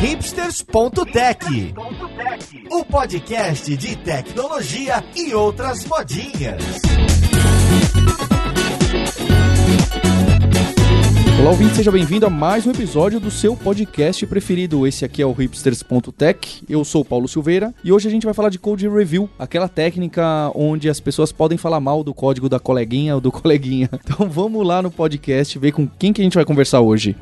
hipsters.tech, o podcast de tecnologia e outras modinhas. Olá, ouvinte, seja bem-vindo a mais um episódio do seu podcast preferido. Esse aqui é o hipsters.tech. Eu sou o Paulo Silveira e hoje a gente vai falar de code review, aquela técnica onde as pessoas podem falar mal do código da coleguinha ou do coleguinha. Então vamos lá no podcast ver com quem que a gente vai conversar hoje.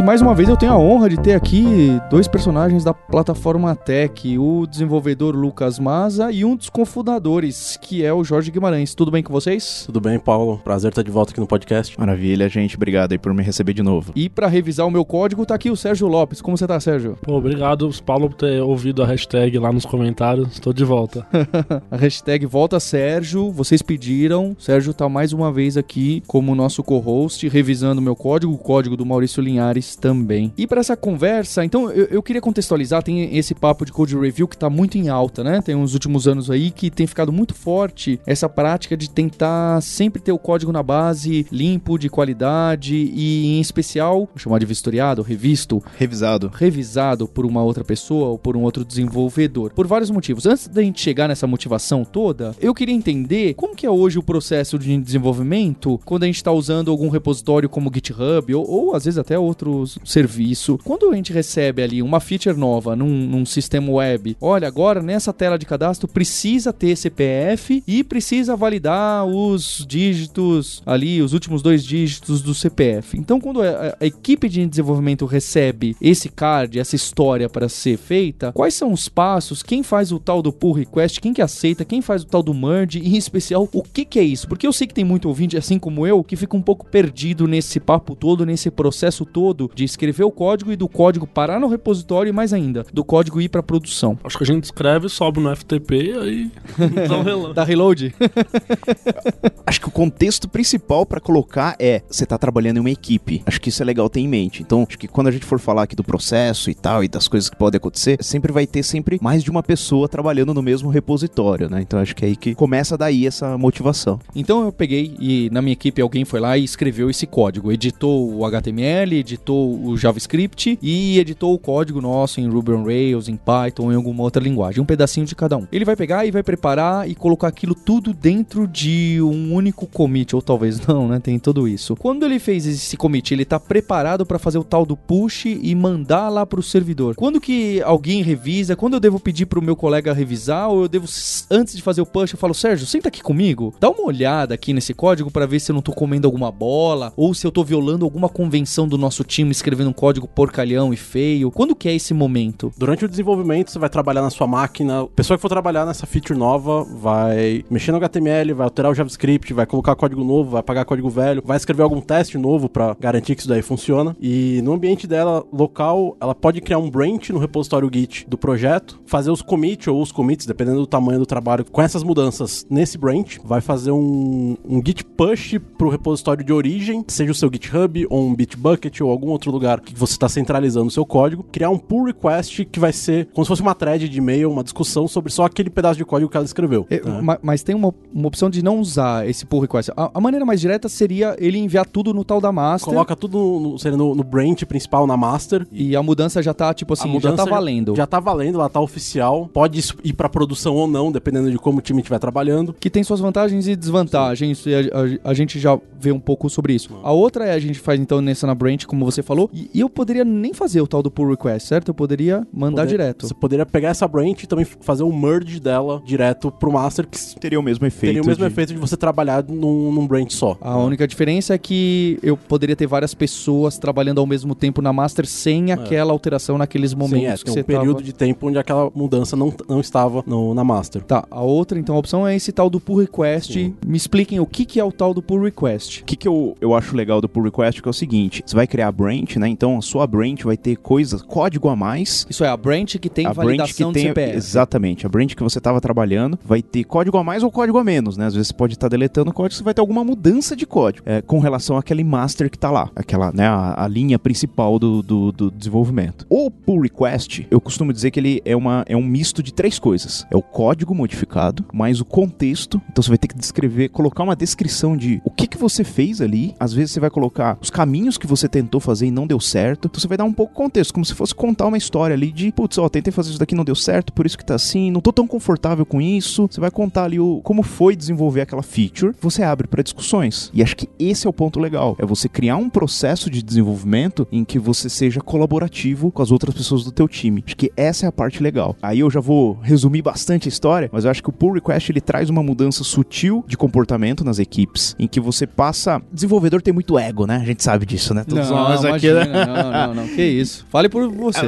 E mais uma vez eu tenho a honra de ter aqui dois personagens da plataforma Tech, o desenvolvedor Lucas Maza e um dos cofundadores, que é o Jorge Guimarães. Tudo bem com vocês? Tudo bem, Paulo? Prazer estar de volta aqui no podcast. Maravilha, gente. Obrigado aí por me receber de novo. E para revisar o meu código tá aqui o Sérgio Lopes. Como você tá, Sérgio? Pô, obrigado, Paulo, por ter ouvido a hashtag lá nos comentários. Estou de volta. a hashtag volta Sérgio, vocês pediram. Sérgio tá mais uma vez aqui como nosso co-host, revisando o meu código, o código do Maurício Linhares também. E para essa conversa, então eu, eu, queria contextualizar, tem esse papo de code review que tá muito em alta, né? Tem uns últimos anos aí que tem ficado muito forte essa prática de tentar sempre ter o código na base limpo, de qualidade e em especial, vou chamar de vistoriado, revisto, revisado, revisado por uma outra pessoa ou por um outro desenvolvedor, por vários motivos. Antes da gente chegar nessa motivação toda, eu queria entender como que é hoje o processo de desenvolvimento quando a gente está usando algum repositório como GitHub ou, ou às vezes até outro serviço. Quando a gente recebe ali uma feature nova num, num, sistema web, olha, agora nessa tela de cadastro precisa ter CPF e precisa validar os dígitos ali, os últimos dois dígitos do CPF. Então, quando a, a equipe de desenvolvimento recebe esse card, essa história para ser feita, quais são os passos? Quem faz o tal do pull request? Quem que aceita? Quem faz o tal do merge? E em especial, o que, que é isso? Porque eu sei que tem muito ouvinte, assim como eu, que fica um pouco perdido nesse papo todo, nesse processo todo de escrever o código e do código parar no repositório e mais ainda, do código ir para produção. Acho que a gente escreve, sobe no FTP e aí dá um reload. dá reload? Acho que o contexto principal para colocar é você tá trabalhando em uma equipe. Acho que isso é legal ter em mente. Então, acho que quando a gente for falar aqui do processo e tal e das coisas que podem acontecer, sempre vai ter sempre mais de uma pessoa trabalhando no mesmo repositório, né? Então, acho que é aí que começa daí essa motivação. Então, eu peguei e na minha equipe alguém foi lá e escreveu esse código, editou o HTML, editou o JavaScript e editou o código nosso em Ruby on Rails, em Python, em alguma outra linguagem, um pedacinho de cada um. Ele vai pegar e vai preparar e colocar aquilo tudo dentro de um único commit, ou talvez não, né? Tem tudo isso. Quando ele fez esse commit, ele está preparado para fazer o tal do push e mandar lá para o servidor. Quando que alguém revisa? Quando eu devo pedir para o meu colega revisar ou eu devo antes de fazer o push eu falo Sérgio, senta aqui comigo, dá uma olhada aqui nesse código para ver se eu não estou comendo alguma bola ou se eu estou violando alguma convenção do nosso time escrevendo um código porcalhão e feio? Quando que é esse momento? Durante o desenvolvimento, você vai trabalhar na sua máquina. A pessoa que for trabalhar nessa feature nova vai mexer no HTML, vai alterar o JavaScript, vai colocar código novo, vai apagar código velho, vai escrever algum teste novo para garantir que isso daí funciona. E no ambiente dela local, ela pode criar um branch no repositório Git do projeto, fazer os commits ou os commits, dependendo do tamanho do trabalho, com essas mudanças nesse branch, vai fazer um, um git push pro repositório de origem, seja o seu GitHub ou um Bitbucket ou algum outro lugar que você está centralizando o seu código, criar um pull request que vai ser como se fosse uma thread de e-mail, uma discussão sobre só aquele pedaço de código que ela escreveu. É, né? Mas tem uma, uma opção de não usar esse pull request. A, a, maneira mais direta seria ele enviar tudo no tal da master. Coloca tudo no, seria no, no branch principal na master. E a mudança já tá, tipo assim, já tá valendo. Já, já tá valendo, ela tá oficial. Pode ir para produção ou não, dependendo de como o time estiver trabalhando. Que tem suas vantagens e desvantagens. E a, a, a, gente já vê um pouco sobre isso. A outra é a gente faz então nessa na branch, como você falou. E, e eu poderia nem fazer o tal do pull request, certo? Eu poderia mandar Poder, direto. Você poderia pegar essa branch e também fazer um merge dela direto pro master, que teria o mesmo efeito. Teria o mesmo de... efeito de você trabalhar num, num branch só. A né? única diferença é que eu poderia ter várias pessoas trabalhando ao mesmo tempo na master sem é. aquela alteração naqueles momentos Sim, é, que tem um período tava... de tempo onde aquela mudança não, não estava no, na master. Tá, a outra então a opção é esse tal do pull request. Sim. Me expliquem o que, que é o tal do pull request. O que, que eu, eu acho legal do pull request que é o seguinte, você vai criar a branch branch, né? Então a sua branch vai ter coisas, código a mais. Isso é a branch que tem a branch validação que tem, CPF. Exatamente. A branch que você estava trabalhando vai ter código a mais ou código a menos, né? Às vezes você pode estar deletando código, você vai ter alguma mudança de código é, com relação àquele master que tá lá, aquela, né, a, a linha principal do, do, do desenvolvimento. O pull request, eu costumo dizer que ele é, uma, é um misto de três coisas. É o código modificado, mais o contexto. Então você vai ter que descrever, colocar uma descrição de o que, que você fez ali. Às vezes você vai colocar os caminhos que você tentou fazer e não deu certo. Então você vai dar um pouco de contexto, como se fosse contar uma história ali de, putz, ó, tentei fazer isso daqui, não deu certo, por isso que tá assim, não tô tão confortável com isso. Você vai contar ali o, como foi desenvolver aquela feature. Você abre para discussões. E acho que esse é o ponto legal. É você criar um processo de desenvolvimento em que você seja colaborativo com as outras pessoas do teu time. Acho que essa é a parte legal. Aí eu já vou resumir bastante a história, mas eu acho que o pull request ele traz uma mudança sutil de comportamento nas equipes, em que você passa, desenvolvedor tem muito ego, né? A gente sabe disso, né? Todos Não, nós aqui, né? não, não, não, que isso. Fale por você.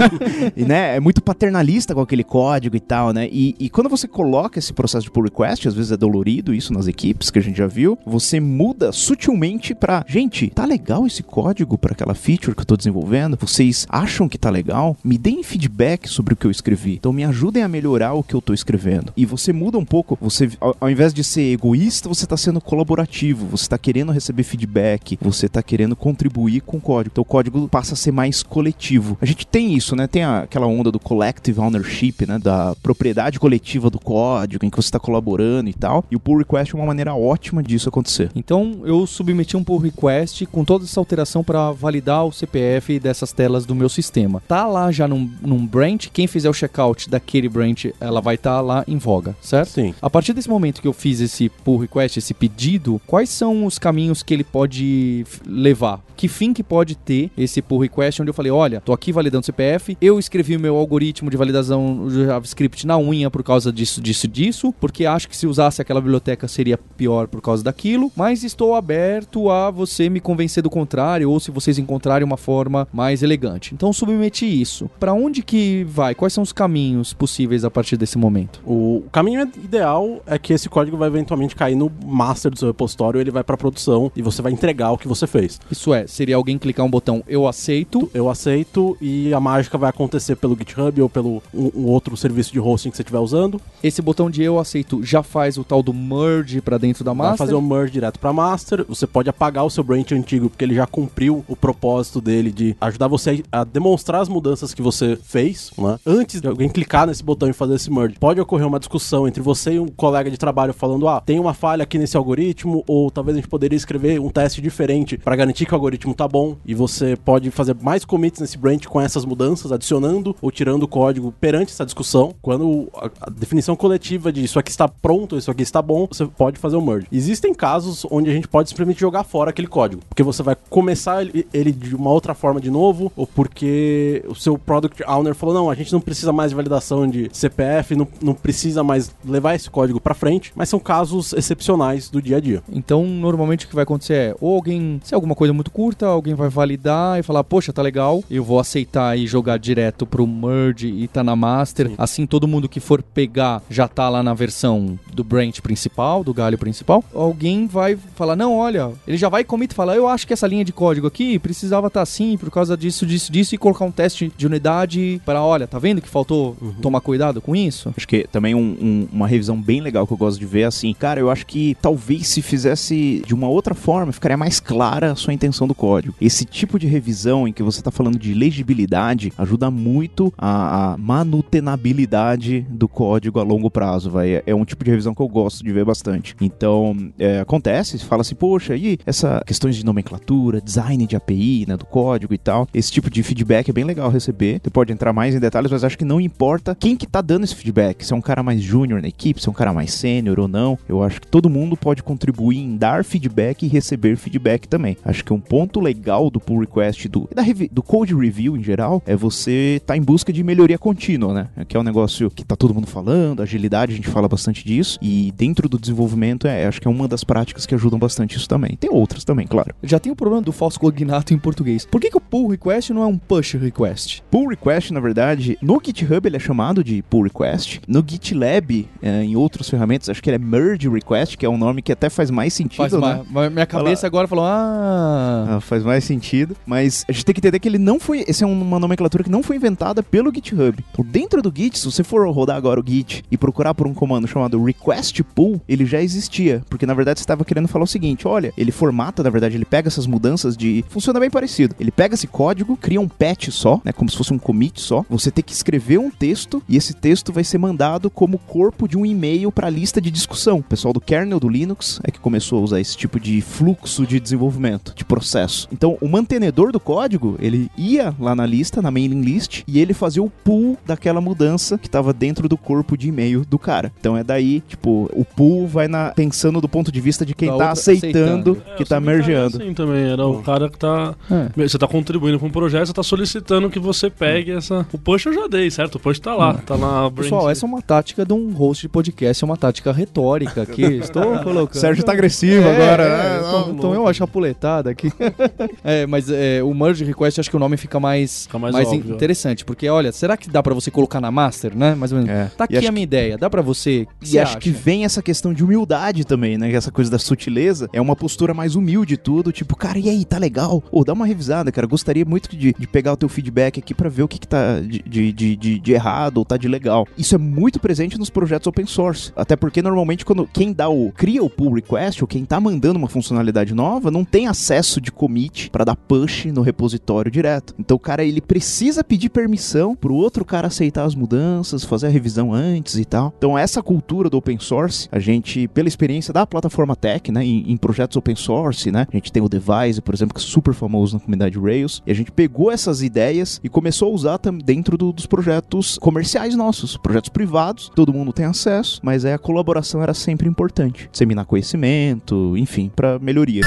e né, é muito paternalista com aquele código e tal, né? E, e quando você coloca esse processo de pull request, às vezes é dolorido isso nas equipes que a gente já viu, você muda sutilmente pra, gente, tá legal esse código para aquela feature que eu tô desenvolvendo? Vocês acham que tá legal? Me deem feedback sobre o que eu escrevi. Então me ajudem a melhorar o que eu tô escrevendo. E você muda um pouco, você ao, ao invés de ser egoísta, você tá sendo colaborativo, você tá querendo receber feedback, você tá querendo contribuir com o código. Então o código passa a ser mais coletivo. A gente tem isso, né? Tem a- aquela onda do collective ownership, né? Da propriedade coletiva do código, em que você está colaborando e tal. E o pull request é uma maneira ótima disso acontecer. Então eu submeti um pull request com toda essa alteração para validar o CPF dessas telas do meu sistema. Tá lá já num, num branch, quem fizer o checkout daquele branch, ela vai estar lá em voga, certo? Sim. A partir desse momento que eu fiz esse pull request, esse pedido, quais são os caminhos que ele pode levar? Que fim que pode ter esse pull request onde eu falei, olha, tô aqui validando o CPF, eu escrevi o meu algoritmo de validação do JavaScript na unha por causa disso, disso, disso, porque acho que se usasse aquela biblioteca seria pior por causa daquilo, mas estou aberto a você me convencer do contrário ou se vocês encontrarem uma forma mais elegante. Então submeti isso. Para onde que vai? Quais são os caminhos possíveis a partir desse momento? O caminho ideal é que esse código vai eventualmente cair no master do seu repositório, ele vai pra produção e você vai entregar o que você fez. Isso é, seria alguém clicar um botão eu aceito. Eu aceito e a mágica vai acontecer pelo GitHub ou pelo um, um outro serviço de hosting que você estiver usando. Esse botão de eu aceito já faz o tal do merge para dentro da Vai master. fazer o merge direto pra master. Você pode apagar o seu branch antigo porque ele já cumpriu o propósito dele de ajudar você a demonstrar as mudanças que você fez, né? Antes de alguém clicar nesse botão e fazer esse merge, pode ocorrer uma discussão entre você e um colega de trabalho falando: "Ah, tem uma falha aqui nesse algoritmo ou talvez a gente poderia escrever um teste diferente para garantir que o algoritmo tá bom". E você pode fazer mais commits nesse branch com essas mudanças, adicionando ou tirando o código perante essa discussão. Quando a, definição coletiva de isso aqui está pronto, isso aqui está bom, você pode fazer o merge. Existem casos onde a gente pode simplesmente jogar fora aquele código, porque você vai começar ele, ele de uma outra forma de novo, ou porque o seu product owner falou: não, a gente não precisa mais de validação de CPF, não, não precisa mais levar esse código para frente, mas são casos excepcionais do dia a dia. Então, normalmente o que vai acontecer é, ou alguém, se é alguma coisa muito curta, alguém vai validar e falar, poxa, tá legal, eu vou aceitar e jogar direto pro merge e tá na master. Assim, todo mundo que for pegar já tá lá na versão do branch principal, do galho principal. Alguém vai falar, não, olha, ele já vai commit e falar, eu acho que essa linha de código aqui precisava estar assim por causa disso, disso, disso, e colocar um teste de unidade para, olha, tá vendo que faltou tomar cuidado com isso? Acho que também um- um- uma revisão bem legal que eu gosto de ver é assim, cara, eu acho que talvez se fizesse de uma outra forma, ficaria mais clara a sua intenção do código. Esse tipo de revisão em que você está falando de legibilidade ajuda muito a, a manutenabilidade do código a longo prazo, vai. É, é um tipo de revisão que eu gosto de ver bastante. Então, é, acontece, fala assim, poxa, e essa questões de nomenclatura, design de API, né, do código e tal, esse tipo de feedback é bem legal receber. Você pode entrar mais em detalhes, mas acho que não importa quem que tá dando esse feedback, se é um cara mais júnior na equipe, se é um cara mais sênior ou não. Eu acho que todo mundo pode contribuir em dar feedback e receber feedback também. Acho que um ponto legal do pull request do, da do code review em geral é você tá em busca de melhoria contínua, né? Que é um negócio que tá todo mundo falando, agilidade, a gente fala bastante disso. E dentro do desenvolvimento, é, acho que é uma das práticas que ajudam bastante isso também. Tem outras também, claro. Já tem o problema do falso cognato em português. Por que, que o pull request não é um push request? Pull request, na verdade, no GitHub ele é chamado de pull request. No GitLab, é, em outras ferramentas, acho que ele é merge request, que é um nome que até faz mais sentido, Faz né? minha cabeça agora falou, ah... Ah, faz mais mais sentido. Mas a gente tem que entender que ele não foi. Essa é uma nomenclatura que não foi inventada pelo GitHub. Então, dentro do Git, se você for rodar agora o Git e procurar por um comando chamado request pull, ele já existia. Porque na verdade você estava querendo falar o seguinte: olha, ele formata, na verdade, ele pega essas mudanças de. Funciona bem parecido. Ele pega esse código, cria um patch só, né? Como se fosse um commit só. Você tem que escrever um texto e esse texto vai ser mandado como corpo de um e-mail para a lista de discussão. O pessoal do kernel do Linux é que começou a usar esse tipo de fluxo de desenvolvimento, de processo. Então, o mantenedor do código, ele ia lá na lista, na mailing list, e ele fazia o pull daquela mudança que estava dentro do corpo de e-mail do cara. Então é daí, tipo, o pull vai na, pensando do ponto de vista de quem Da tá outra aceitando, aceitando. É, que eu tá sempre faria mergeando. Assim também, era o cara que tá. É. Você tá contribuindo com um projeto, você tá solicitando que você pegue essa. O push eu já dei, certo? O push tá lá. Tá na Pessoal, essa é uma tática de um host de podcast, é uma tática retórica aqui. Estou colocando. Sérgio tá agressivo É, agora. é, né? eu Não, tô- tomei uma chapuletada aqui. é, mas é, o merge request acho que o nome fica mais, Fica mais in- óbvio. interessante, porque olha, será que dá pra você colocar na master, né? Mais ou menos. É. Tá E aqui a minha ideia, dá pra você. Que E você acho que acha? vem essa questão de humildade também, né? Essa coisa da sutileza. É uma postura mais humilde tudo. Tipo, cara, e aí, tá legal? Ou dá uma revisada, cara. Gostaria muito de, de pegar o teu feedback aqui pra ver o que, que tá de, de, de, de- de errado ou tá de legal. Isso é muito presente nos projetos open source. Até porque normalmente quando quem dá o. cria o pull request, ou quem tá mandando uma funcionalidade nova, não tem acesso de commit pra dar push no repositório direto. Então o cara ele precisa pedir permissão pro outro cara aceitar as mudanças, fazer a revisão antes e tal. Então essa cultura do open source, a gente, pela experiência da plataforma Tech, né, em, em projetos open source, né, a gente tem o Devise, por exemplo, que é super famoso na comunidade Rails, e a gente pegou essas ideias e começou a usar dentro do- dos projetos comerciais nossos, projetos privados, todo mundo tem acesso, mas aí a colaboração era sempre importante, disseminar conhecimento, enfim, para melhoria.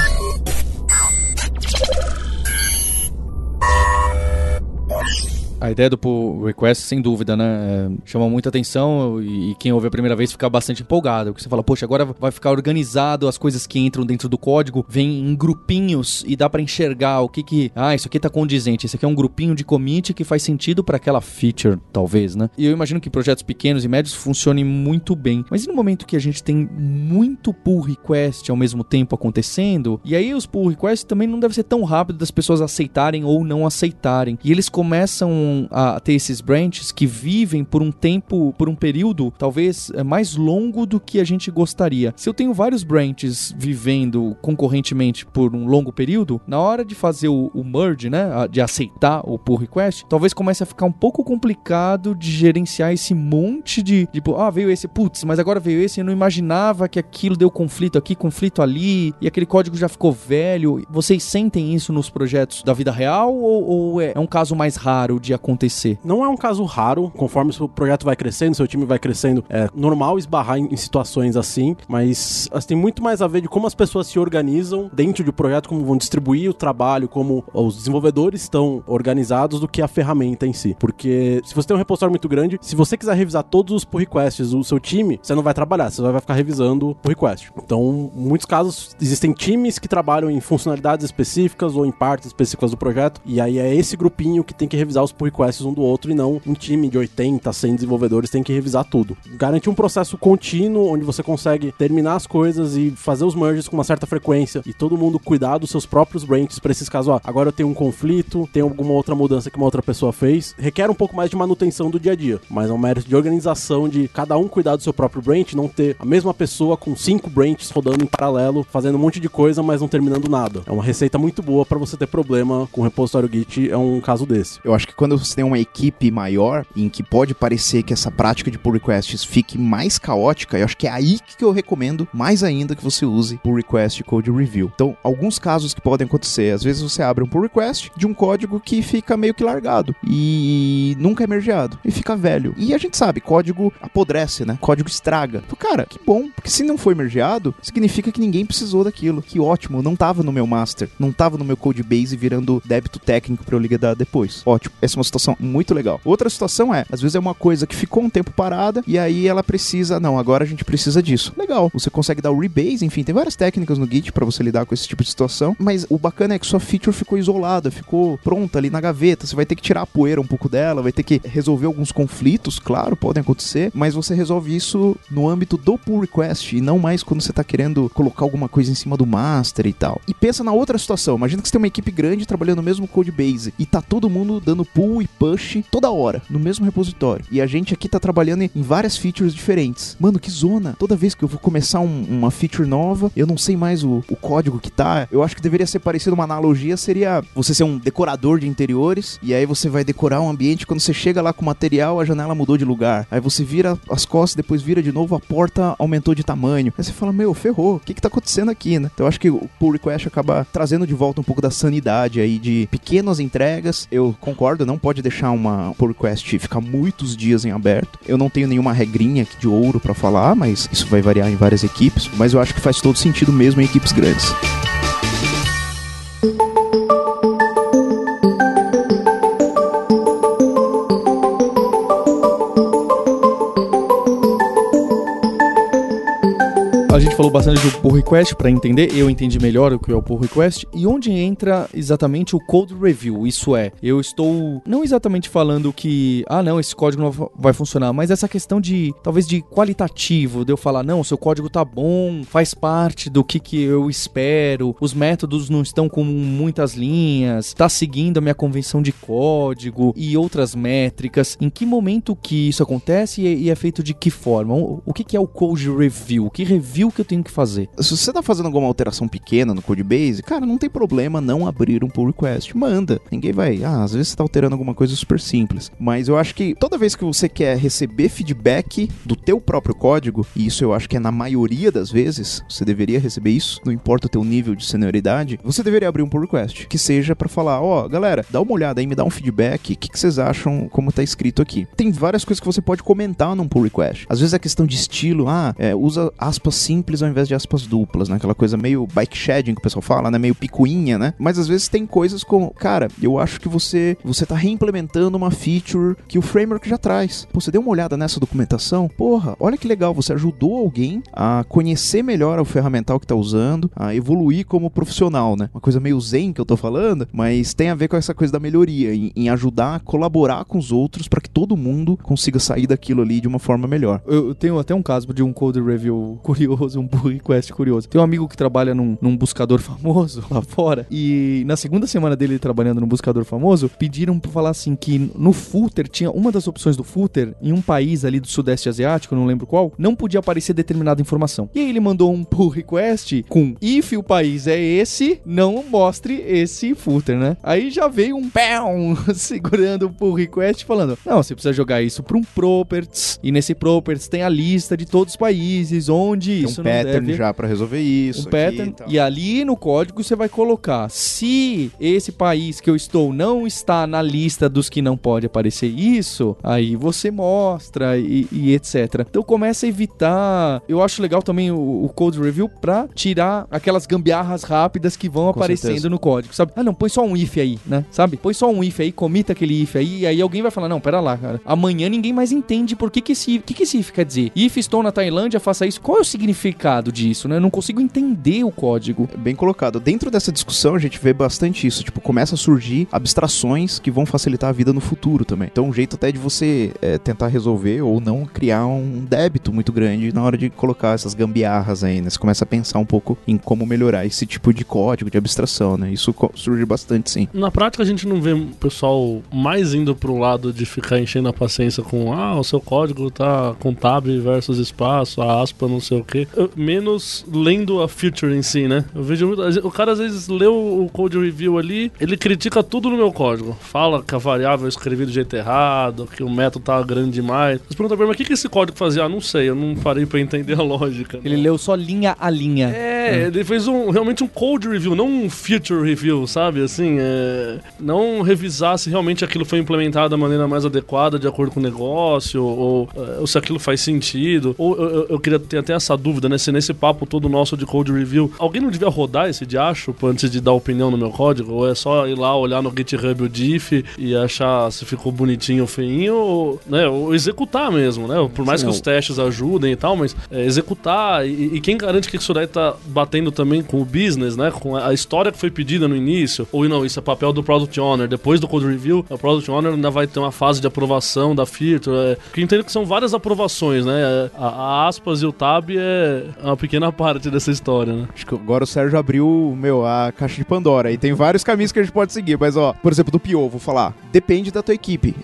A ideia do pull request, sem dúvida, né? é, chama muita atenção e, e quem ouve a primeira vez fica bastante empolgado. Porque você fala, poxa, agora vai ficar organizado as coisas que entram dentro do código, vem em grupinhos e dá pra enxergar o que que. Ah, isso aqui tá condizente. Esse aqui é um grupinho de commit que faz sentido pra aquela feature, talvez, né? E eu imagino que projetos pequenos e médios funcionem muito bem. Mas e no momento que a gente tem muito pull request ao mesmo tempo acontecendo, e aí os pull requests também não deve ser tão rápido das pessoas aceitarem ou não aceitarem. E eles começam a ter esses branches que vivem por um tempo, por um período talvez é, mais longo do que a gente gostaria. Se eu tenho vários branches vivendo concorrentemente por um longo período, na hora de fazer o, o merge, né, de aceitar o pull request, talvez comece a ficar um pouco complicado de gerenciar esse monte de, tipo, ah, veio esse, putz, mas agora veio esse, eu não imaginava que aquilo deu conflito aqui, conflito ali, e aquele código já ficou velho. Vocês sentem isso nos projetos da vida real ou, ou é, é um caso mais raro de acontecer? Não é um caso raro, conforme o seu projeto vai crescendo, seu time vai crescendo, é normal esbarrar em, em situações assim, mas assim, tem muito mais a ver de como as pessoas se organizam dentro de um projeto, como vão distribuir o trabalho, como os desenvolvedores estão organizados do que a ferramenta em si. Porque se você tem um repositório muito grande, se você quiser revisar todos os pull requests do seu time, você não vai trabalhar, você vai ficar revisando pull request. Então, em muitos casos, existem times que trabalham em funcionalidades específicas ou em partes específicas do projeto, e aí é esse grupinho que tem que revisar os pull requests um do outro e não um time de 80, 100 desenvolvedores tem que revisar tudo. Garantir um processo contínuo onde você consegue terminar as coisas e fazer os merges com uma certa frequência e todo mundo cuidar dos seus próprios branches para esses casos, ó, agora eu tenho um conflito, tem alguma outra mudança que uma outra pessoa fez, requer um pouco mais de manutenção do dia a dia, mas é um mérito de organização de cada um cuidar do seu próprio branch, não ter a mesma pessoa com cinco branches rodando em paralelo, fazendo um monte de coisa, mas não terminando nada. É uma receita muito boa para você ter problema com o repositório Git, é um caso desse. Eu acho que quando você tem uma equipe maior, em que pode parecer que essa prática de pull requests fique mais caótica, eu acho que é aí que eu recomendo mais ainda que você use pull request code review. Então, alguns casos que podem acontecer, às vezes você abre um pull request de um código que fica meio que largado e nunca é mergeado e fica velho. E a gente sabe, código apodrece, né? Código estraga. Então, cara, que bom, porque se não foi mergeado, significa que ninguém precisou daquilo. Que ótimo, não tava no meu master, não tava no meu code base virando débito técnico para eu ligar depois. Ótimo. Essa é uma situação muito legal. Outra situação é, às vezes é uma coisa que ficou um tempo parada e aí ela precisa, não, agora a gente precisa disso. Legal, você consegue dar o rebase, enfim, tem várias técnicas no Git para você lidar com esse tipo de situação, mas o bacana é que sua feature ficou isolada, ficou pronta ali na gaveta, você vai ter que tirar a poeira um pouco dela, vai ter que resolver alguns conflitos, claro, podem acontecer, mas você resolve isso no âmbito do pull request e não mais quando você tá querendo colocar alguma coisa em cima do master e tal. E pensa na outra situação, imagina que você tem uma equipe grande trabalhando no mesmo code base e tá todo mundo dando pull e push toda hora no mesmo repositório. E a gente aqui tá trabalhando em várias features diferentes. Mano, que zona! Toda vez que eu vou começar um- uma feature nova, eu não sei mais o, o código que tá. Eu acho que deveria ser parecido uma analogia seria você ser um decorador de interiores e aí você vai decorar um ambiente quando você chega lá com o material, a janela mudou de lugar. Aí você vira as costas, depois vira de novo, a porta aumentou de tamanho. Aí você fala: "Meu, ferrou. O que que tá acontecendo aqui, né?" Então eu acho que o pull request acaba trazendo de volta um pouco da sanidade aí de pequenas entregas. Eu concordo, não pode deixar uma pull request ficar muitos dias em aberto. Eu não tenho nenhuma regrinha de ouro pra falar, mas isso vai variar em várias equipes, mas eu acho que faz todo sentido mesmo em equipes grandes. A gente falou bastante do pull request para entender, eu entendi melhor o que é o pull request e onde entra exatamente o code review. Isso é, eu estou não exatamente falando que, ah, não, esse código não va- vai funcionar, mas essa questão de talvez de qualitativo, de eu falar, não, seu código tá bom, faz parte do que que eu espero, os métodos não estão com muitas linhas, tá seguindo a minha convenção de código e outras métricas. Em que momento que isso acontece e, é feito de que forma? O, o que que é o code review? Que review que eu tenho que fazer? Se você tá fazendo alguma alteração pequena no codebase, cara, não tem problema não abrir um pull request. Manda. Ninguém vai. Ah, às vezes você tá alterando alguma coisa super simples. Mas eu acho que toda vez que você quer receber feedback do teu próprio código, e isso eu acho que é na maioria das vezes, você deveria receber isso, não importa o teu nível de senioridade, você deveria abrir um pull request. Que seja pra falar, ó, galera, dá uma olhada aí, me dá um feedback, o que, que vocês acham como tá escrito aqui. Tem várias coisas que você pode comentar num pull request. Às vezes é questão de estilo, ah, é, usa aspas simples ao invés de aspas duplas, né? Aquela coisa meio bike shedding que o pessoal fala, né? Meio picuinha, né? Mas às vezes tem coisas como, cara, eu acho que você você tá reimplementando uma feature que o framework já traz. Pô, você deu uma olhada nessa documentação? Porra, olha que legal, você ajudou alguém a conhecer melhor o ferramental que tá usando, a evoluir como profissional, né? Uma coisa meio zen que eu tô falando, mas tem a ver com essa coisa da melhoria, em, em ajudar a colaborar com os outros para que todo mundo consiga sair daquilo ali de uma forma melhor. Eu eu tenho até um caso de um code review curioso, um pull request curioso. Tem um amigo que trabalha num, num buscador famoso lá fora e na segunda semana dele trabalhando no buscador famoso, pediram pra falar assim que no footer tinha uma das opções do footer em um país ali do sudeste asiático, não lembro qual, não podia aparecer determinada informação. E aí ele mandou um pull request com if o país é esse, não mostre esse footer, né? Aí já veio um pão segurando o pull request falando: "Não, você precisa jogar isso para um properties e nesse properties tem a lista de todos os países onde isso um pattern deve já para resolver isso. um pattern e tal. e ali no código você vai colocar se esse país que eu estou não está na lista dos que não pode aparecer isso, aí você mostra e, e etc. Então começa a evitar. Eu acho legal também o, o code review pra tirar aquelas gambiarras rápidas que vão Com aparecendo certeza. no código, sabe? Ah, não, põe só um if aí, né? Sabe? Põe só um if aí, comita aquele if aí, e aí alguém vai falar: "Não, pera lá, cara. Amanhã ninguém mais entende por que que esse, que que esse if quer dizer. If estou na Tailândia, faça isso. Qual é o significado disso, né? Eu não consigo entender o código. Bem colocado. Dentro dessa discussão, a gente vê bastante isso. Tipo, começa a surgir abstrações que vão facilitar a vida no futuro também. Então, um jeito até de você é, tentar resolver ou não criar um débito muito grande na hora de colocar essas gambiarras aí, né? Você começa a pensar um pouco em como melhorar esse tipo de código, de abstração, né? Isso surge bastante, sim. Na prática, a gente não vê o pessoal mais indo pro lado de ficar enchendo a paciência com ah, o seu código tá com tab versus espaço, a aspa, não sei o quê. Menos lendo a feature em si, né? Eu vejo muito. O cara às vezes lê o code review ali, ele critica tudo no meu código. Fala que a variável eu escrevi do jeito errado, que o método tá grande demais. Você pergunta pra mim, mas o que, que esse código fazia? Ah, não sei, eu não parei pra entender a lógica. Ele leu só linha a linha. É, ele fez um, realmente um code review, não um feature review, sabe? Assim, é, não revisar se realmente aquilo foi implementado da maneira mais adequada, de acordo com o negócio, ou, é, ou se aquilo faz sentido. Ou eu, eu- eu queria ter até essa dúvida dúvida, né? Se nesse papo todo nosso de code review, alguém não devia rodar esse diacho antes de dar opinião no meu código? Ou é só ir lá olhar no GitHub o diff e achar se ficou bonitinho ou feinho, ou, né? Ou executar mesmo, né? Por mais Sim, que não. os testes ajudem e tal, mas é, executar. E, e quem garante que isso daí tá batendo também com o business, né? Com a história que foi pedida no início, ou não, isso é papel do Product Owner. Depois do Code Review, o Product Owner ainda vai ter uma fase de aprovação da feature. É, porque eu entendo que são várias aprovações, né? A, a aspas e o tab é uma pequena parte dessa história, né? Acho que agora o Sérgio abriu, meu, a caixa de Pandora. E tem vários caminhos que a gente pode seguir. Mas, ó, por exemplo, do PO, vou falar. Depende da tua equipe.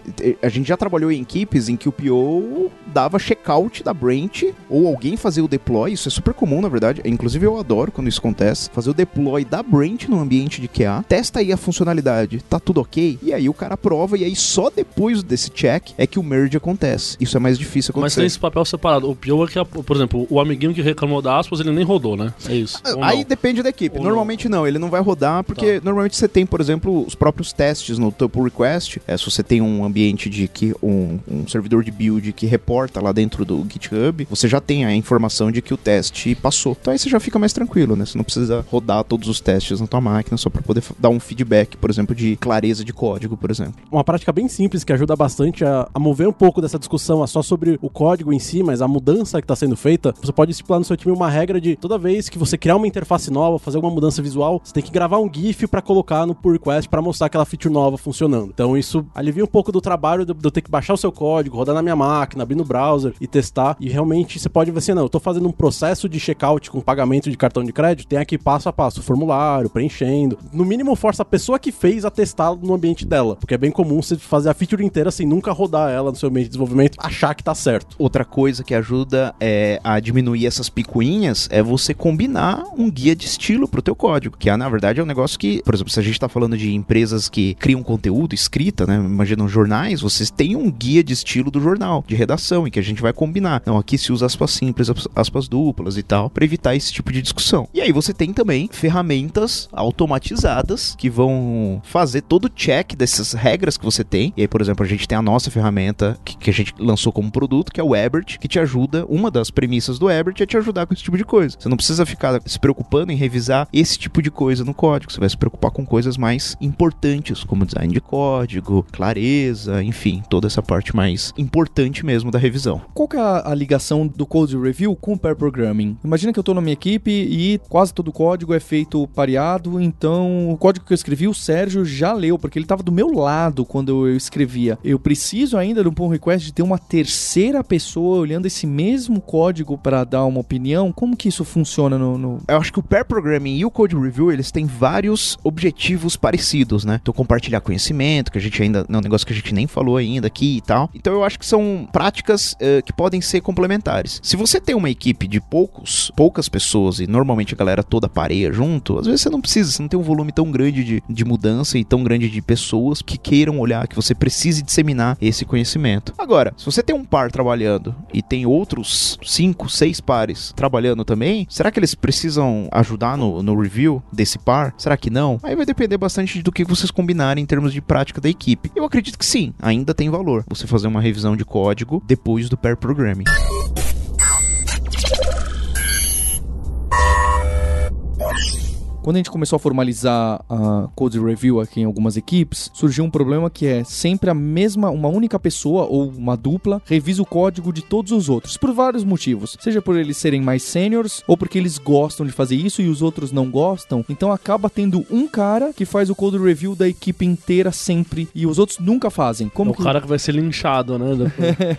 A gente já trabalhou em equipes em que o PO dava checkout da branch ou alguém fazia o deploy. Isso é super comum, na verdade. Inclusive, eu adoro quando isso acontece. Fazer o deploy da branch no ambiente de QA. Testa aí a funcionalidade. Tá tudo ok? E aí o cara aprova. E aí só depois desse check é que o merge acontece. Isso é mais difícil Mas acontecer. tem esse papel separado. O pior é que, por exemplo, o amiguinho que reclamou da aspas, ele nem rodou, né? É isso. Ou Aí não? depende da equipe. Ou normalmente não. ele não vai rodar porque normalmente você tem, por exemplo, os próprios testes no teu pull request. É, se você tem um ambiente de que um, um servidor de build que reporta lá dentro do GitHub, você já tem a informação de que o teste passou. Então aí você já fica mais tranquilo, né? Você não precisa rodar todos os testes na tua máquina só para poder dar um feedback, por exemplo, de clareza de código, por exemplo. Uma prática bem simples que ajuda bastante a, a mover um pouco dessa discussão a só sobre o código em si, mas a mudança que está sendo feita. Você pode estipular no seu time uma regra de toda vez que você criar uma interface nova, fazer alguma mudança visual, você tem que gravar um GIF para colocar no pull request para mostrar aquela feature nova funcionando. Então isso alivia um pouco do trabalho de eu ter que baixar o seu código, rodar na minha máquina, abrir no browser e testar. E realmente você pode ver assim, não, eu tô fazendo um processo de checkout com pagamento de cartão de crédito, tem aqui passo a passo formulário, preenchendo. No mínimo força a pessoa que fez a testar no ambiente dela, porque é bem comum você fazer a feature inteira sem nunca rodar ela no seu ambiente de desenvolvimento, achar que tá certo. Outra coisa que ajuda é, a diminuir essas picuinhas é você combinar um guia de estilo pro teu código, que é, na verdade é um negócio que, por exemplo, se a gente tá falando de empresas que criam conteúdo, escrita, né, imaginam jornais, vocês têm um guia de estilo do jornal, de redação, em que a gente vai combinar. Não, aqui se usa aspas simples, as- aspas duplas e tal, para evitar esse tipo de discussão. E aí você tem também ferramentas automatizadas que vão fazer todo o check dessas regras que você tem. E aí, por exemplo, a gente tem a nossa ferramenta que, que a gente lançou como produto, que é o Ebert, que te ajuda. Uma das premissas do Ebert é te ajudar com esse tipo de coisa. Você não precisa ficar se preocupando em revisar esse tipo de coisa no código. Você vai se preocupar com coisas mais importantes, como design de código, clareza, enfim, toda essa parte mais importante mesmo da revisão. Qual que é a, ligação do Code Review com o Pair Programming? Imagina que eu tô na minha equipe e quase todo o código é feito pareado, então o código que eu escrevi, o Sérgio já leu, porque ele tava do meu lado quando eu escrevia. Eu preciso ainda de um pull request de ter uma terceira pessoa olhando esse mesmo código para dar uma opinião? Como que isso funciona no... no... Eu acho que o pair programming e o code review, eles têm vários objetivos parecidos, né? Então compartilhar conhecimento, que a gente ainda é um negócio que a gente nem falou ainda aqui e tal. Então eu acho que são práticas eh, que podem ser complementares. Se você tem uma equipe de poucos, poucas pessoas e normalmente a galera toda pareia junto, às vezes você não precisa, você não tem um volume tão grande de, de mudança e tão grande de pessoas que queiram olhar, que você precise disseminar esse conhecimento. Agora, se você tem um par trabalhando e tem outros cinco, seis pares trabalhando também, será que eles precisam ajudar no, no review desse par? Será que não? Aí vai depender bastante do que vocês combinarem em termos de prática da equipe. Eu acredito que sim, ainda tem valor você fazer uma revisão de código depois do pair programming. Quando a gente começou a formalizar a code review aqui em algumas equipes, surgiu um problema que é sempre a mesma, uma única pessoa ou uma dupla revisa o código de todos os outros, por vários motivos. Seja por eles serem mais seniors ou porque eles gostam de fazer isso e os outros não gostam. Então acaba tendo um cara que faz o code review da equipe inteira sempre e os outros nunca fazem. Como É o cara que vai ser linchado, né?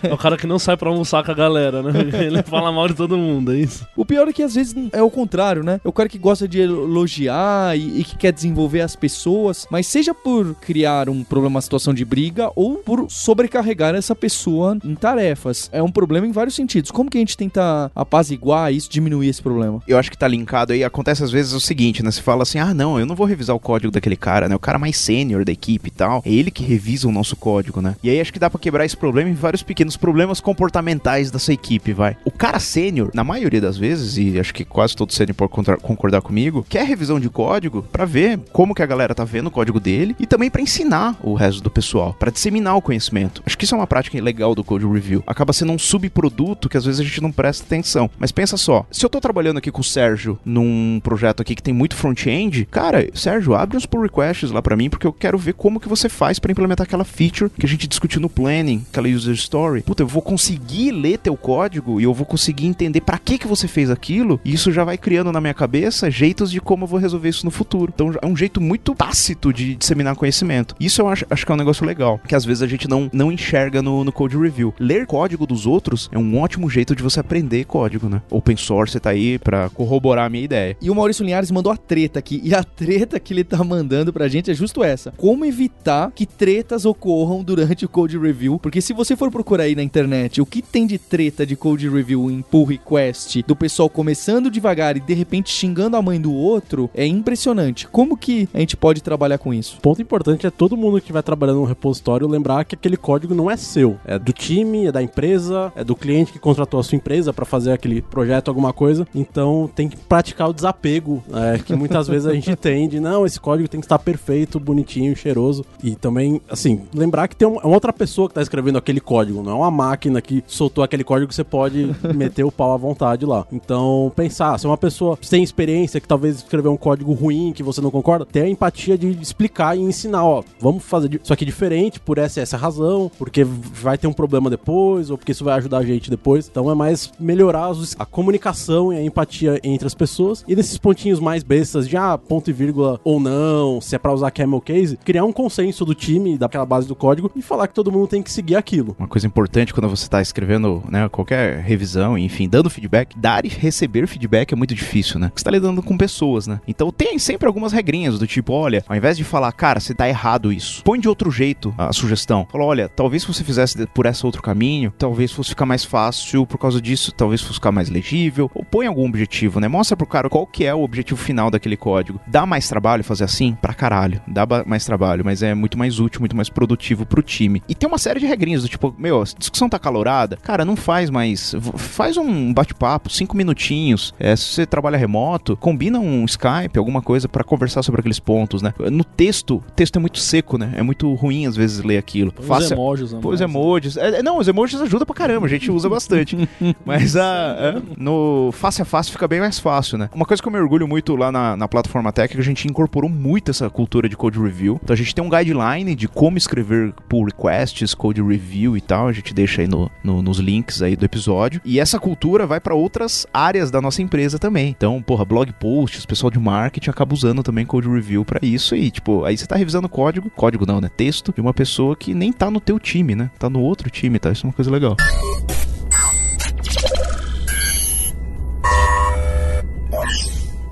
É o cara que não sai pra almoçar com a galera, né? Ele fala mal de todo mundo, é isso? O pior é que às vezes é o contrário, né? É o cara que gosta de elogiar e, e que quer desenvolver as pessoas, mas seja por criar um problema, uma situação de briga, ou por sobrecarregar essa pessoa em tarefas. É um problema em vários sentidos. Como que a gente tenta apaziguar isso, diminuir esse problema? Eu acho que tá linkado aí. Acontece às vezes o seguinte, né? Você fala assim: ah, não, eu não vou revisar o código daquele cara, né? O cara mais sênior da equipe e tal. É ele que revisa o nosso código, né? E aí acho que dá pra quebrar esse problema em vários pequenos problemas comportamentais da sua equipe, vai. O cara sênior, na maioria das vezes, e acho que quase todo sênior pode concordar comigo, quer revisar revisão de código pra ver como que a galera tá vendo o código dele e também pra ensinar o resto do pessoal, pra disseminar o conhecimento. Acho que isso é uma prática legal do code review. Acaba sendo um subproduto que às vezes a gente não presta atenção. Mas pensa só, se eu tô trabalhando aqui com o Sérgio num projeto aqui que tem muito front-end, cara, Sérgio, abre uns pull requests lá pra mim porque eu quero ver como que você faz pra implementar aquela feature que a gente discutiu no planning, aquela user story. Puta, eu vou conseguir ler teu código e eu vou conseguir entender pra que que você fez aquilo, e isso já vai criando na minha cabeça jeitos de como eu vou resolver isso no futuro. Então é um jeito muito tácito de disseminar conhecimento. Isso eu acho, acho que é um negócio legal, que às vezes a gente não, não enxerga no, no code review. Ler código dos outros é um ótimo jeito de você aprender código, né? Open source tá aí pra corroborar a minha ideia. E o Maurício Linhares mandou a treta aqui. E a treta que ele tá mandando pra gente é justo essa. Como evitar que tretas ocorram durante o code review? Porque se você for procurar aí na internet o que tem de treta de code review em pull request, do pessoal começando devagar e de repente xingando a mãe do outro, é impressionante. Como que a gente pode trabalhar com isso? Ponto importante é todo mundo que vai trabalhando no repositório lembrar que aquele código não é seu. É do time, é da empresa, é do cliente que contratou a sua empresa para fazer aquele projeto, alguma coisa. Então tem que praticar o desapego, é, que muitas vezes a gente tem de não, esse código tem que estar perfeito, bonitinho, cheiroso. E também, assim, lembrar que tem uma, outra pessoa que tá escrevendo aquele código, não é uma máquina que soltou aquele código que você pode meter o pau à vontade lá. Então, pensar, se é uma pessoa sem experiência que talvez escreveu um código ruim que você não concorda, ter a empatia de explicar e ensinar, ó, vamos fazer isso aqui diferente por essa essa razão, porque vai ter um problema depois, ou porque isso vai ajudar a gente depois. Então é mais melhorar a comunicação e a empatia entre as pessoas. E nesses pontinhos mais bestas de ah, ponto e vírgula ou não, se é pra usar camel case, criar um consenso do time, daquela base do código e falar que todo mundo tem que seguir aquilo. Uma coisa importante quando você está escrevendo né, qualquer revisão, enfim, dando feedback, dar e receber feedback é muito difícil, né? Você está lidando com pessoas, né? Então tem sempre algumas regrinhas do tipo, olha, ao invés de falar, cara, você tá errado isso, põe de outro jeito a sugestão. Fala, olha, talvez se você fizesse por esse outro caminho, talvez fosse ficar mais fácil por causa disso, talvez fosse ficar mais legível, ou põe algum objetivo, né? Mostra pro cara qual que é o objetivo final daquele código. Dá mais trabalho fazer assim? Pra caralho. Dá mais trabalho, mas é muito mais útil, muito mais produtivo pro time. E tem uma série de regrinhas do tipo, meu, a discussão tá calorada, cara, não faz mais. Faz um bate-papo, cinco minutinhos. É, se você trabalha remoto, combina um Skype, alguma coisa para conversar sobre aqueles pontos, né? No texto, o texto é muito seco, né? É muito ruim às vezes ler aquilo. Põe Faça, os emojis, Põe os emojis. É, não, os emojis ajudam pra caramba, a gente usa bastante. Mas a, é, no face a face fica bem mais fácil, né? Uma coisa que eu me orgulho muito lá na, na plataforma Tech é que a gente incorporou muito essa cultura de code review. Então a gente tem um guideline de como escrever pull requests, code review e tal. A gente deixa aí no, no nos links aí do episódio. E essa cultura vai para outras áreas da nossa empresa também. Então, porra, blog posts, pessoal de marketing acaba usando também code review para isso. E, tipo, aí você tá revisando código, código não, né? Texto de uma pessoa que nem tá no teu time, né? Tá no outro time, tá? Isso é uma coisa legal.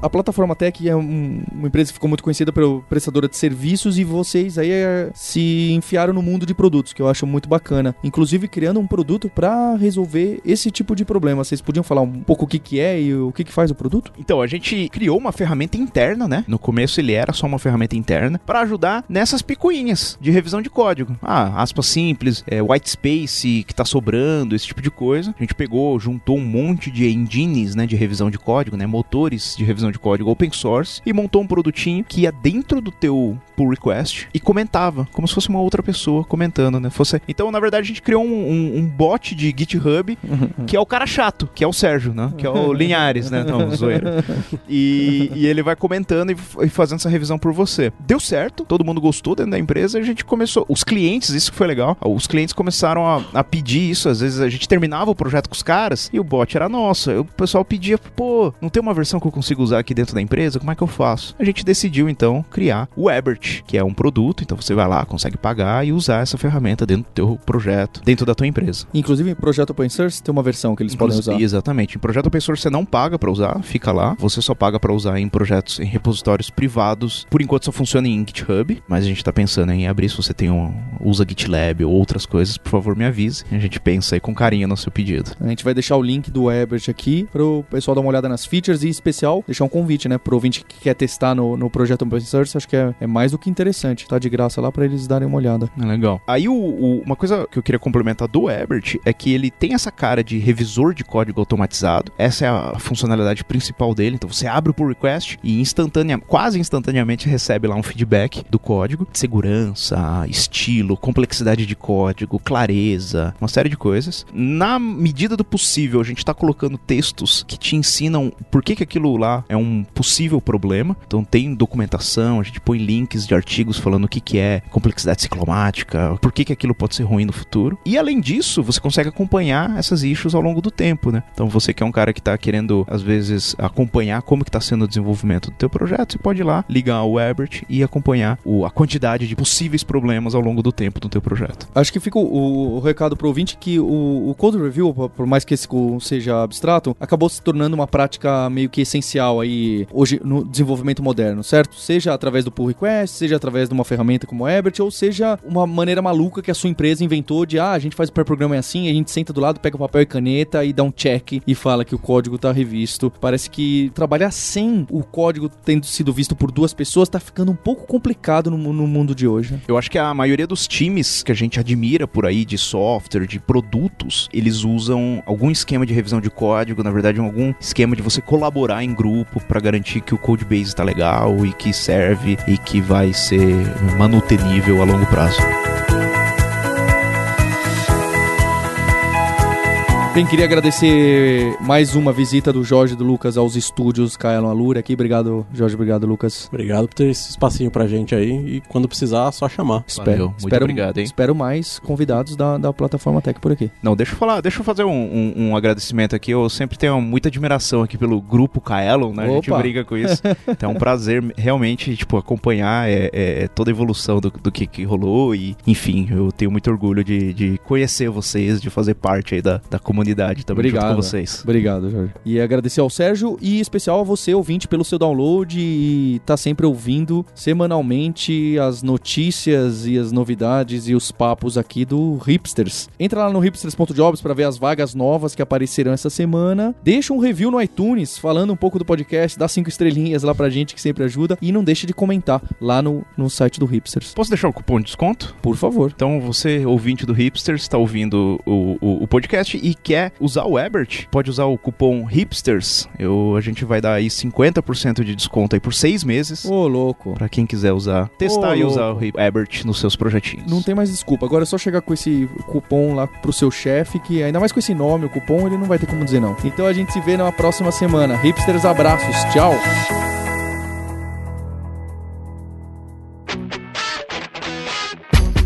A plataforma Tech é um, uma empresa que ficou muito conhecida pela prestadora de serviços e vocês aí é, se enfiaram no mundo de produtos, que eu acho muito bacana. Inclusive criando um produto para resolver esse tipo de problema. Vocês podiam falar um pouco o que, que é e o que, que faz o produto? Então, a gente criou uma ferramenta interna, né? No começo ele era só uma ferramenta interna para ajudar nessas picuinhas de revisão de código. Ah, aspas simples, é, white space que tá sobrando, esse tipo de coisa. A gente pegou, juntou um monte de engines, né, de revisão de código, né, motores de revisão de código open source e montou um produtinho que ia dentro do teu pull request e comentava, como se fosse uma outra pessoa comentando, né? Fosse... Então, na verdade, a gente criou um, um, um bot de GitHub que é o cara chato, que é o Sérgio, né? Que é o Linhares, né? Não, zoeira. E, e ele vai comentando e, e, fazendo essa revisão por você. Deu certo, todo mundo gostou dentro da empresa, a gente começou. Os clientes, isso foi legal. Os clientes começaram a, a pedir isso. Às vezes a gente terminava o projeto com os caras e o bot era nosso. O pessoal pedia, pô, não tem uma versão que eu consigo usar aqui dentro da empresa? Como é que eu faço? A gente decidiu então criar o Ebert, que é um produto, então você vai lá, consegue pagar e usar essa ferramenta dentro do teu projeto, dentro da tua empresa. Inclusive, em projeto open source tem uma versão que eles podem usar. Exatamente. Em projeto open source você não paga para usar, fica lá. Você só paga para usar em projetos, em repositórios privados. Por enquanto só funciona em GitHub, mas a gente tá pensando em abrir se você tem um usa GitLab ou outras coisas, por favor, me avise. A gente pensa aí com carinho no seu pedido. A gente vai deixar o link do Ebert aqui pro pessoal dar uma olhada nas features e em especial deixar deixar um convite, né? Pro ouvinte que quer testar no, no projeto Open Source, acho que é, é mais do que interessante. Tá de graça lá pra eles darem uma olhada. É legal. Aí o, o- uma coisa que eu queria complementar do Ebert é que ele tem essa cara de revisor de código automatizado. Essa é a funcionalidade principal dele. Então você abre o pull request e instantânea, quase instantaneamente recebe lá um feedback do código. Segurança, estilo, complexidade de código, clareza, uma série de coisas. Na medida do possível, a gente está colocando textos que te ensinam por que, que aquilo lá é um possível problema. Então tem documentação, a gente põe links de artigos falando o que, que é complexidade ciclomática, por que, que aquilo pode ser ruim no futuro. E além disso, você consegue acompanhar essas issues ao longo do tempo, né? Então você que é um cara que está querendo, às vezes, acompanhar como que está sendo o desenvolvimento do teu projeto, você pode ir lá, ligar o Ebert e acompanhar o- a quantidade de possíveis problemas ao longo do tempo do teu projeto. Acho que fica o, o- o recado pro ouvinte que o, o Code Review, por- mais que esse seja abstrato, acabou se tornando uma prática meio que essencial aí hoje no desenvolvimento moderno, certo? Seja através do pull request, seja através de uma ferramenta como o Ebert, ou seja uma maneira maluca que a sua empresa inventou de, ah, a gente faz o pré-programa assim, a gente senta do lado, pega papel e caneta e dá um check e fala que o código tá revisto. Parece que trabalhar sem o código tendo sido visto por duas pessoas tá ficando um pouco complicado no, no mundo de hoje. Eu acho que a maioria dos times que a gente admira por aí de software, de produtos, eles usam algum esquema de revisão de código, na verdade, algum esquema de você colaborar em grupo para garantir que o codebase está legal e que serve e que vai ser manutenível a longo prazo. Bem, queria agradecer mais uma visita do Jorge e do Lucas aos estúdios Kaelon Alura aqui. Obrigado, Jorge. Obrigado, Lucas. Obrigado por ter esse espacinho pra gente aí. E quando precisar, só chamar. Espero, muito espero, obrigado, hein? Espero mais convidados da, da plataforma Tech por aqui. Não, deixa eu falar, deixa eu fazer um, um- um agradecimento aqui. Eu sempre tenho muita admiração aqui pelo grupo Kaelon, né? A gente Opa. briga com isso. Então é um prazer realmente, tipo, acompanhar é, é, toda a evolução do, do que, que rolou. E, enfim, eu tenho muito orgulho de, de conhecer vocês, de fazer parte aí da, da comunidade junto Obrigado. com vocês. Obrigado, Jorge. E agradecer ao Sérgio e em especial a você, ouvinte, pelo seu download e tá sempre ouvindo semanalmente as notícias e as novidades e os papos aqui do Hipsters. Entra lá no hipsters.jobs para ver as vagas novas que aparecerão essa semana. Deixa um review no iTunes falando um pouco do podcast, dá cinco estrelinhas lá pra gente que sempre ajuda e não deixe de comentar lá no, no site do Hipsters. Posso deixar o cupom de desconto? Por favor. Então, você, ouvinte do Hipsters, está ouvindo o, o, o podcast e quer usar o Ebert, pode usar o cupom Hipsters. Eu, a gente vai dar aí 50% de desconto aí por seis meses. Ô, louco. Pra quem quiser usar, testar Ô, e usar louco. o Ebert nos seus projetinhos. Não tem mais desculpa. Agora é só chegar com esse cupom lá pro seu chefe, que ainda mais com esse nome, o cupom, ele não vai ter como dizer não. Então a gente se vê na próxima semana. Hipsters, abraços. Tchau.